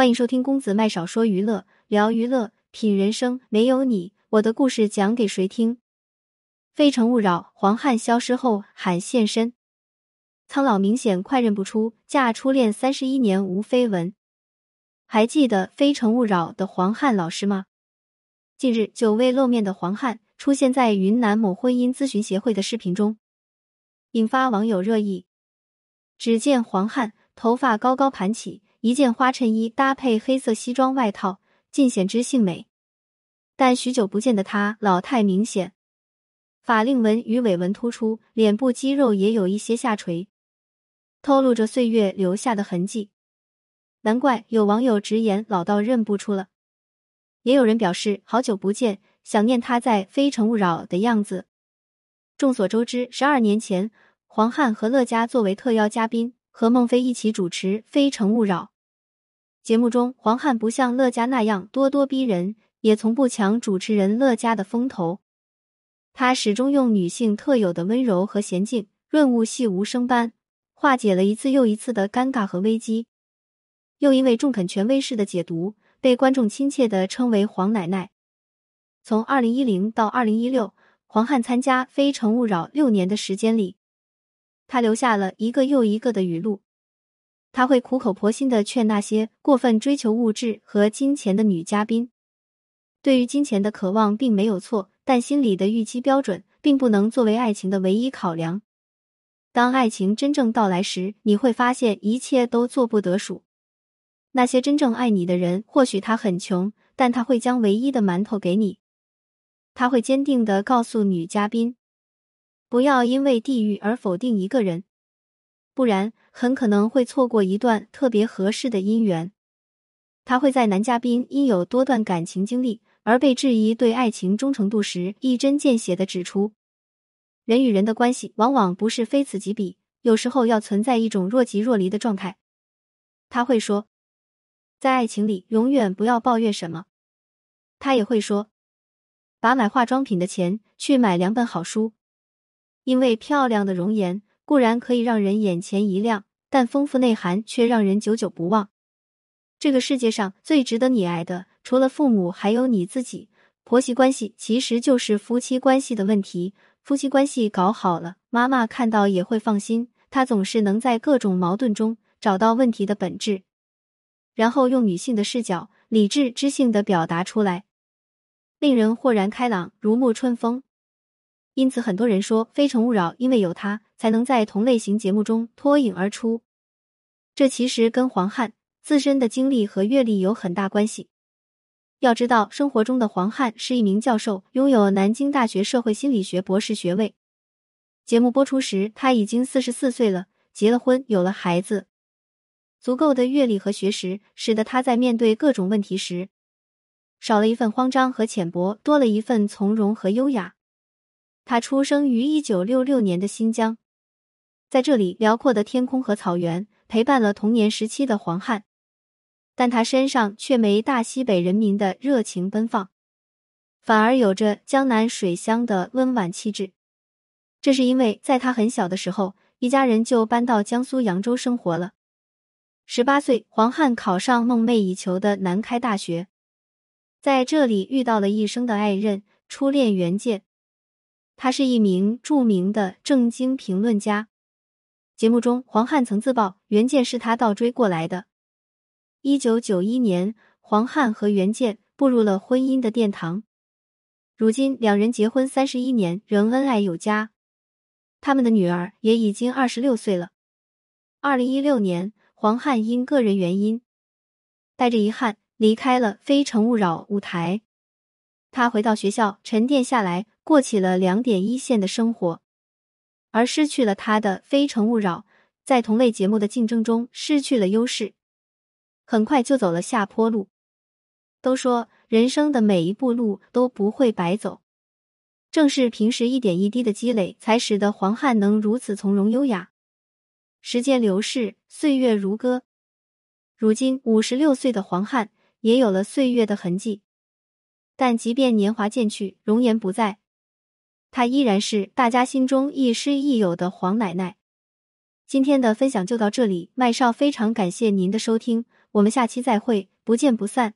欢迎收听公子麦少说娱乐，聊娱乐，品人生。没有你，我的故事讲给谁听？非诚勿扰，黄汉消失后喊现身，苍老明显快认不出嫁初恋三十一年无绯闻。还记得非诚勿扰的黄汉老师吗？近日久未露面的黄汉出现在云南某婚姻咨询协会的视频中，引发网友热议。只见黄汉头发高高盘起。一件花衬衣搭配黑色西装外套，尽显知性美。但许久不见的他老态明显，法令纹与尾纹突出，脸部肌肉也有一些下垂，透露着岁月留下的痕迹。难怪有网友直言老到认不出了，也有人表示好久不见，想念他在《非诚勿扰》的样子。众所周知，十二年前，黄汉和乐嘉作为特邀嘉宾。和孟非一起主持《非诚勿扰》节目中，黄汉不像乐嘉那样咄咄逼人，也从不抢主持人乐嘉的风头。他始终用女性特有的温柔和娴静，润物细无声般化解了一次又一次的尴尬和危机。又因为中肯权威式的解读，被观众亲切的称为“黄奶奶”。从二零一零到二零一六，黄汉参加《非诚勿扰》六年的时间里。他留下了一个又一个的语录，他会苦口婆心的劝那些过分追求物质和金钱的女嘉宾，对于金钱的渴望并没有错，但心里的预期标准并不能作为爱情的唯一考量。当爱情真正到来时，你会发现一切都做不得数。那些真正爱你的人，或许他很穷，但他会将唯一的馒头给你。他会坚定的告诉女嘉宾。不要因为地域而否定一个人，不然很可能会错过一段特别合适的姻缘。他会在男嘉宾因有多段感情经历而被质疑对爱情忠诚度时，一针见血的指出，人与人的关系往往不是非此即彼，有时候要存在一种若即若离的状态。他会说，在爱情里永远不要抱怨什么。他也会说，把买化妆品的钱去买两本好书。因为漂亮的容颜固然可以让人眼前一亮，但丰富内涵却让人久久不忘。这个世界上最值得你爱的，除了父母，还有你自己。婆媳关系其实就是夫妻关系的问题，夫妻关系搞好了，妈妈看到也会放心。她总是能在各种矛盾中找到问题的本质，然后用女性的视角，理智知性的表达出来，令人豁然开朗，如沐春风。因此，很多人说《非诚勿扰》因为有他，才能在同类型节目中脱颖而出。这其实跟黄汉自身的经历和阅历有很大关系。要知道，生活中的黄汉是一名教授，拥有南京大学社会心理学博士学位。节目播出时，他已经四十四岁了，结了婚，有了孩子。足够的阅历和学识，使得他在面对各种问题时，少了一份慌张和浅薄，多了一份从容和优雅。他出生于一九六六年的新疆，在这里辽阔的天空和草原陪伴了童年时期的黄汉，但他身上却没大西北人民的热情奔放，反而有着江南水乡的温婉气质。这是因为在他很小的时候，一家人就搬到江苏扬州生活了。十八岁，黄汉考上梦寐以求的南开大学，在这里遇到了一生的爱人，初恋袁健。他是一名著名的正经评论家。节目中，黄汉曾自曝袁健是他倒追过来的。一九九一年，黄汉和袁健步入了婚姻的殿堂。如今，两人结婚三十一年，仍恩爱有加。他们的女儿也已经二十六岁了。二零一六年，黄汉因个人原因，带着遗憾离开了《非诚勿扰》舞台。他回到学校沉淀下来，过起了两点一线的生活，而失去了他的《非诚勿扰》，在同类节目的竞争中失去了优势，很快就走了下坡路。都说人生的每一步路都不会白走，正是平时一点一滴的积累，才使得黄汉能如此从容优雅。时间流逝，岁月如歌，如今五十六岁的黄汉也有了岁月的痕迹。但即便年华渐去，容颜不在，她依然是大家心中亦师亦友的黄奶奶。今天的分享就到这里，麦少非常感谢您的收听，我们下期再会，不见不散。